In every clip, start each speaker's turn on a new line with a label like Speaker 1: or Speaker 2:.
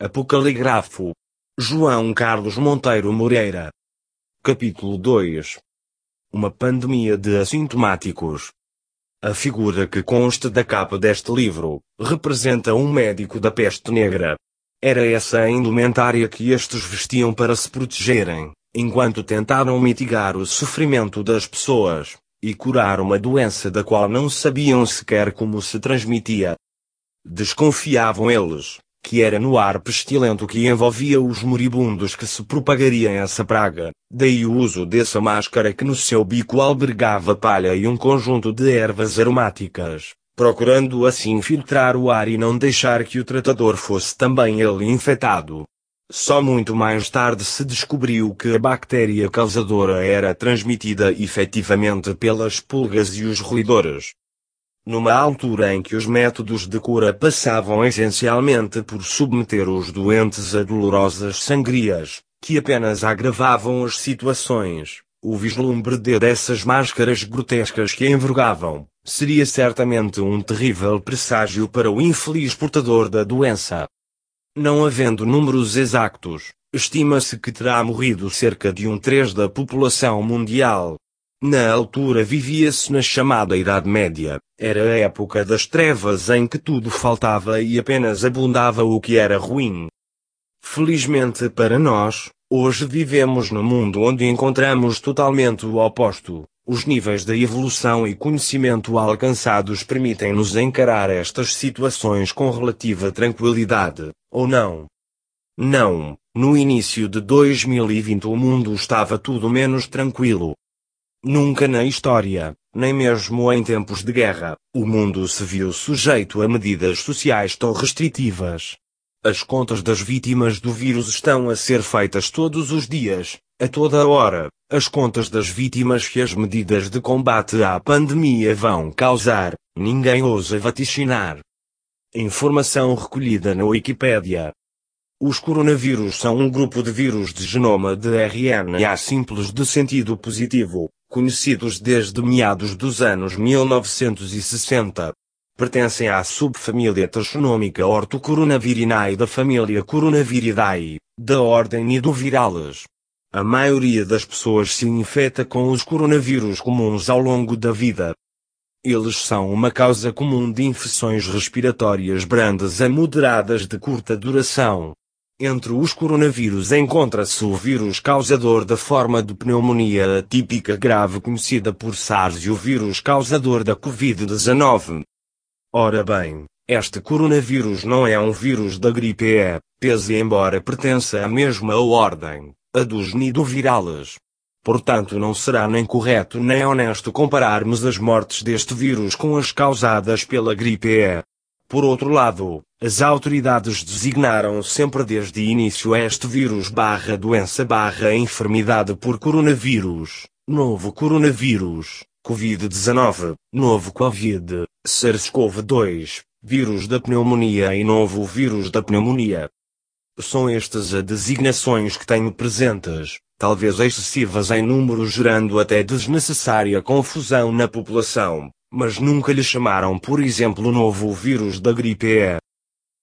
Speaker 1: Apocaligrafo. João Carlos Monteiro Moreira. Capítulo 2 Uma pandemia de assintomáticos. A figura que consta da capa deste livro representa um médico da peste negra. Era essa a indumentária que estes vestiam para se protegerem, enquanto tentaram mitigar o sofrimento das pessoas e curar uma doença da qual não sabiam sequer como se transmitia. Desconfiavam eles que era no ar pestilento que envolvia os moribundos que se propagaria essa praga, daí o uso dessa máscara que no seu bico albergava palha e um conjunto de ervas aromáticas, procurando assim filtrar o ar e não deixar que o tratador fosse também ele infectado. Só muito mais tarde se descobriu que a bactéria causadora era transmitida efetivamente pelas pulgas e os roedores numa altura em que os métodos de cura passavam essencialmente por submeter os doentes a dolorosas sangrias, que apenas agravavam as situações. O vislumbre de dessas máscaras grotescas que envergavam, seria certamente um terrível presságio para o infeliz portador da doença. Não havendo números exatos, estima-se que terá morrido cerca de um terço da população mundial, na altura vivia-se na chamada Idade Média. Era a época das trevas em que tudo faltava e apenas abundava o que era ruim. Felizmente para nós, hoje vivemos no mundo onde encontramos totalmente o oposto. Os níveis de evolução e conhecimento alcançados permitem-nos encarar estas situações com relativa tranquilidade, ou não? Não, no início de 2020 o mundo estava tudo menos tranquilo. Nunca na história, nem mesmo em tempos de guerra, o mundo se viu sujeito a medidas sociais tão restritivas. As contas das vítimas do vírus estão a ser feitas todos os dias, a toda hora. As contas das vítimas que as medidas de combate à pandemia vão causar, ninguém ousa vaticinar. Informação recolhida na Wikipédia. Os coronavírus são um grupo de vírus de genoma de RNA simples de sentido positivo, conhecidos desde meados dos anos 1960. Pertencem à subfamília taxonômica Orthocoronaviridae da família Coronaviridae, da ordem Nidovirales. A maioria das pessoas se infecta com os coronavírus comuns ao longo da vida. Eles são uma causa comum de infecções respiratórias brandas a moderadas de curta duração, entre os coronavírus encontra-se o vírus causador da forma de pneumonia atípica grave conhecida por SARS e o vírus causador da Covid-19. Ora bem, este coronavírus não é um vírus da gripe E, pese embora pertença à mesma ordem, a dos nidovirales. Portanto não será nem correto nem honesto compararmos as mortes deste vírus com as causadas pela gripe E. Por outro lado, as autoridades designaram sempre desde início este vírus barra doença barra enfermidade por coronavírus, novo coronavírus, Covid-19, novo Covid, SARS-CoV-2, vírus da pneumonia e novo vírus da pneumonia. São estas as designações que tenho presentes, talvez excessivas em número gerando até desnecessária confusão na população mas nunca lhe chamaram por exemplo novo vírus da gripe E.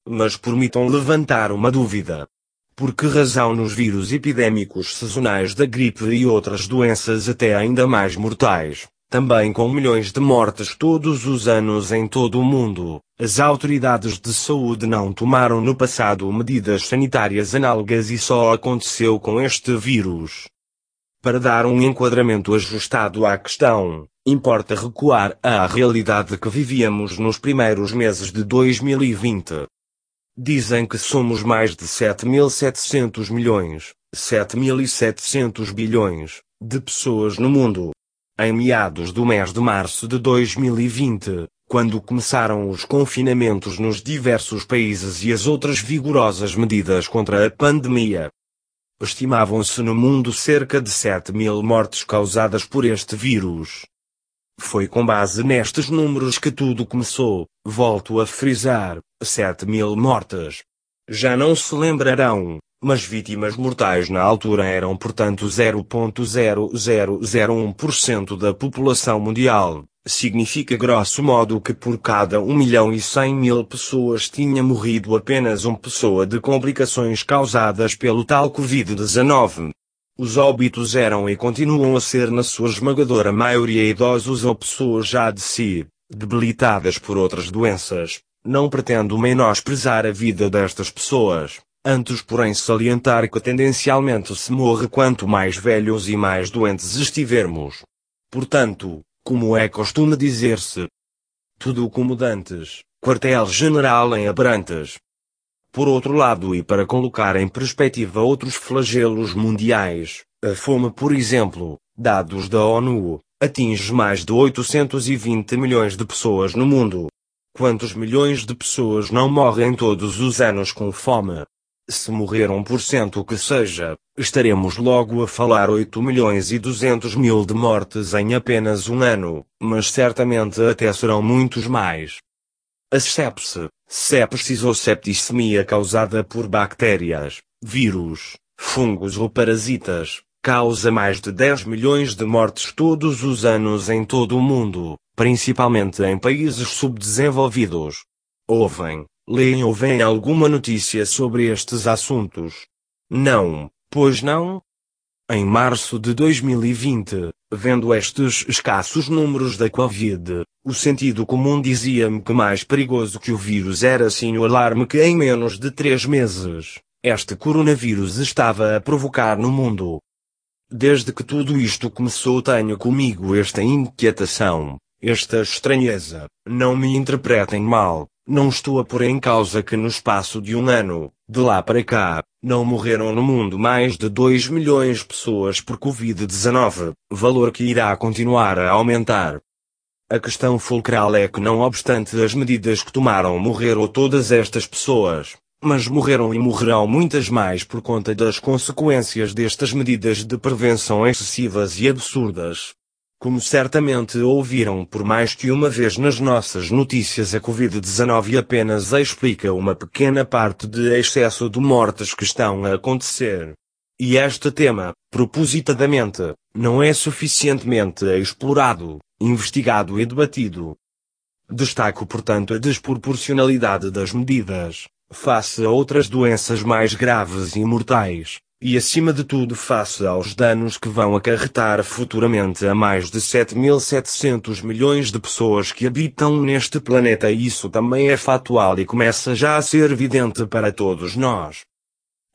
Speaker 1: Mas permitam levantar uma dúvida. Por que razão nos vírus epidêmicos sazonais da gripe e outras doenças até ainda mais mortais, também com milhões de mortes todos os anos em todo o mundo, as autoridades de saúde não tomaram no passado medidas sanitárias análogas e só aconteceu com este vírus? Para dar um enquadramento ajustado à questão, Importa recuar à realidade que vivíamos nos primeiros meses de 2020. Dizem que somos mais de 7.700 milhões, 7.700 bilhões, de pessoas no mundo. Em meados do mês de março de 2020, quando começaram os confinamentos nos diversos países e as outras vigorosas medidas contra a pandemia, estimavam-se no mundo cerca de 7 mil mortes causadas por este vírus. Foi com base nestes números que tudo começou, volto a frisar, 7 mil mortes. Já não se lembrarão, mas vítimas mortais na altura eram portanto 0.0001% da população mundial, significa grosso modo que por cada 1 milhão e 100 mil pessoas tinha morrido apenas uma pessoa de complicações causadas pelo tal Covid-19. Os óbitos eram e continuam a ser na sua esmagadora maioria idosos ou pessoas já de si, debilitadas por outras doenças. Não pretendo menosprezar a vida destas pessoas, antes porém salientar que tendencialmente se morre quanto mais velhos e mais doentes estivermos. Portanto, como é costume dizer-se. Tudo como dantes, quartel-general em Abrantes. Por outro lado e para colocar em perspectiva outros flagelos mundiais, a fome por exemplo, dados da ONU, atinge mais de 820 milhões de pessoas no mundo. Quantos milhões de pessoas não morrem todos os anos com fome? Se morrer 1% que seja, estaremos logo a falar 8 milhões e 200 mil de mortes em apenas um ano, mas certamente até serão muitos mais. A sepse, sepsis ou septicemia causada por bactérias, vírus, fungos ou parasitas, causa mais de 10 milhões de mortes todos os anos em todo o mundo, principalmente em países subdesenvolvidos. Ouvem, leem ou veem alguma notícia sobre estes assuntos? Não, pois não? Em março de 2020, vendo estes escassos números da Covid, o sentido comum dizia-me que mais perigoso que o vírus era sim o alarme que em menos de três meses, este coronavírus estava a provocar no mundo. Desde que tudo isto começou tenho comigo esta inquietação, esta estranheza, não me interpretem mal, não estou a pôr em causa que no espaço de um ano, de lá para cá, não morreram no mundo mais de 2 milhões de pessoas por Covid-19, valor que irá continuar a aumentar. A questão fulcral é que não obstante as medidas que tomaram morreram todas estas pessoas, mas morreram e morrerão muitas mais por conta das consequências destas medidas de prevenção excessivas e absurdas. Como certamente ouviram por mais que uma vez nas nossas notícias a Covid-19 apenas explica uma pequena parte de excesso de mortes que estão a acontecer. E este tema, propositadamente, não é suficientemente explorado, investigado e debatido. Destaco portanto a desproporcionalidade das medidas, face a outras doenças mais graves e mortais, e acima de tudo face aos danos que vão acarretar futuramente a mais de 7.700 milhões de pessoas que habitam neste planeta isso também é factual e começa já a ser evidente para todos nós.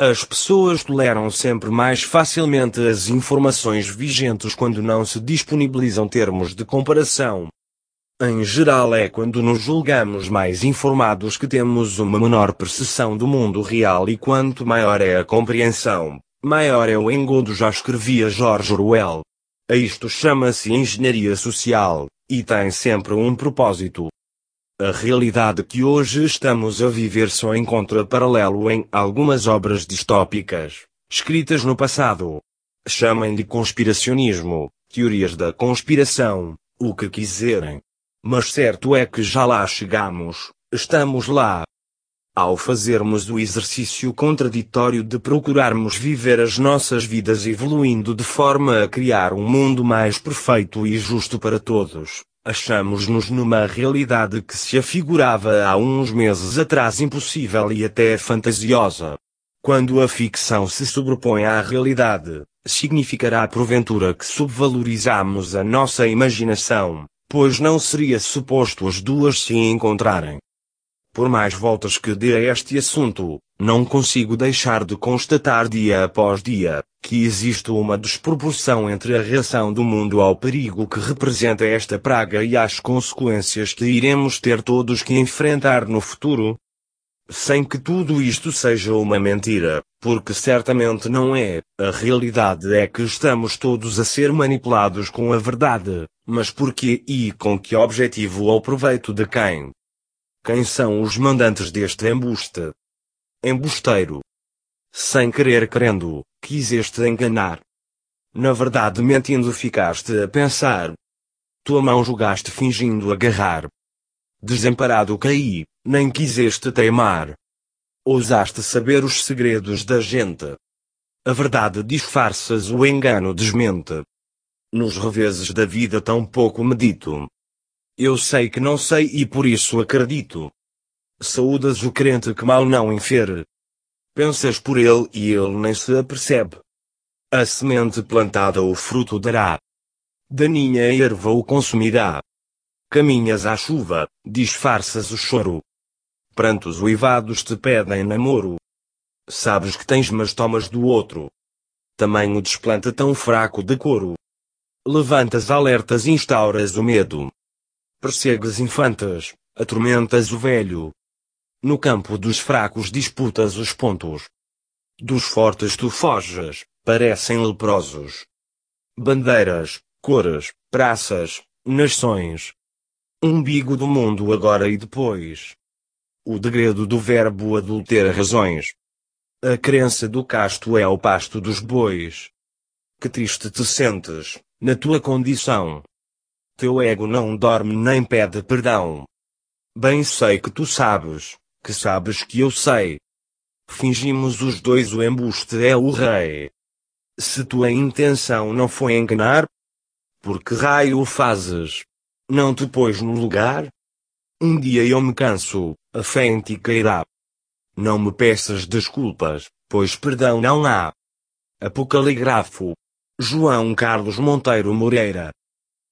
Speaker 1: As pessoas toleram sempre mais facilmente as informações vigentes quando não se disponibilizam termos de comparação. Em geral é quando nos julgamos mais informados que temos uma menor percepção do mundo real e quanto maior é a compreensão, maior é o engodo já escrevia George Orwell. A isto chama-se engenharia social, e tem sempre um propósito. A realidade que hoje estamos a viver só encontra paralelo em algumas obras distópicas, escritas no passado. Chamem-lhe conspiracionismo, teorias da conspiração, o que quiserem. Mas certo é que já lá chegamos, estamos lá. Ao fazermos o exercício contraditório de procurarmos viver as nossas vidas evoluindo de forma a criar um mundo mais perfeito e justo para todos, achamos-nos numa realidade que se afigurava há uns meses atrás impossível e até fantasiosa. Quando a ficção se sobrepõe à realidade, significará porventura que subvalorizamos a nossa imaginação, pois não seria suposto as duas se encontrarem. Por mais voltas que dê a este assunto, não consigo deixar de constatar dia após dia, que existe uma desproporção entre a reação do mundo ao perigo que representa esta praga e as consequências que iremos ter todos que enfrentar no futuro. Sem que tudo isto seja uma mentira, porque certamente não é, a realidade é que estamos todos a ser manipulados com a verdade, mas por que e com que objetivo ou proveito de quem? Quem são os mandantes deste embuste? Embusteiro. Sem querer querendo, quiseste enganar. Na verdade mentindo ficaste a pensar. Tua mão jogaste fingindo agarrar. Desamparado caí, nem quiseste teimar. Ousaste saber os segredos da gente. A verdade disfarças o engano desmente nos reveses da vida tão pouco medito. Eu sei que não sei e por isso acredito. Saúdas o crente que mal não infere. Pensas por ele e ele nem se apercebe. A semente plantada o fruto dará. Daninha erva o consumirá. Caminhas à chuva, disfarças o choro. Prantos uivados te pedem namoro. Sabes que tens mas tomas do outro. Tamanho desplanta tão fraco de couro. Levantas alertas instauras o medo. Persegues infantas, atormentas o velho. No campo dos fracos disputas os pontos. Dos fortes tu foges, parecem leprosos. Bandeiras, cores, praças, nações. Umbigo do mundo agora e depois. O degredo do verbo adultera razões. A crença do casto é o pasto dos bois. Que triste te sentes, na tua condição. Teu ego não dorme nem pede perdão. Bem sei que tu sabes, que sabes que eu sei. Fingimos os dois o embuste é o rei. Se tua intenção não foi enganar, por que raio o fazes? Não te pôs no lugar? Um dia eu me canso, a fé em ti cairá. Não me peças desculpas, pois perdão não há. Apocaligrafo. João Carlos Monteiro Moreira.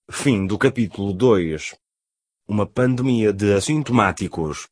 Speaker 1: Fim do capítulo 2. Uma pandemia de assintomáticos.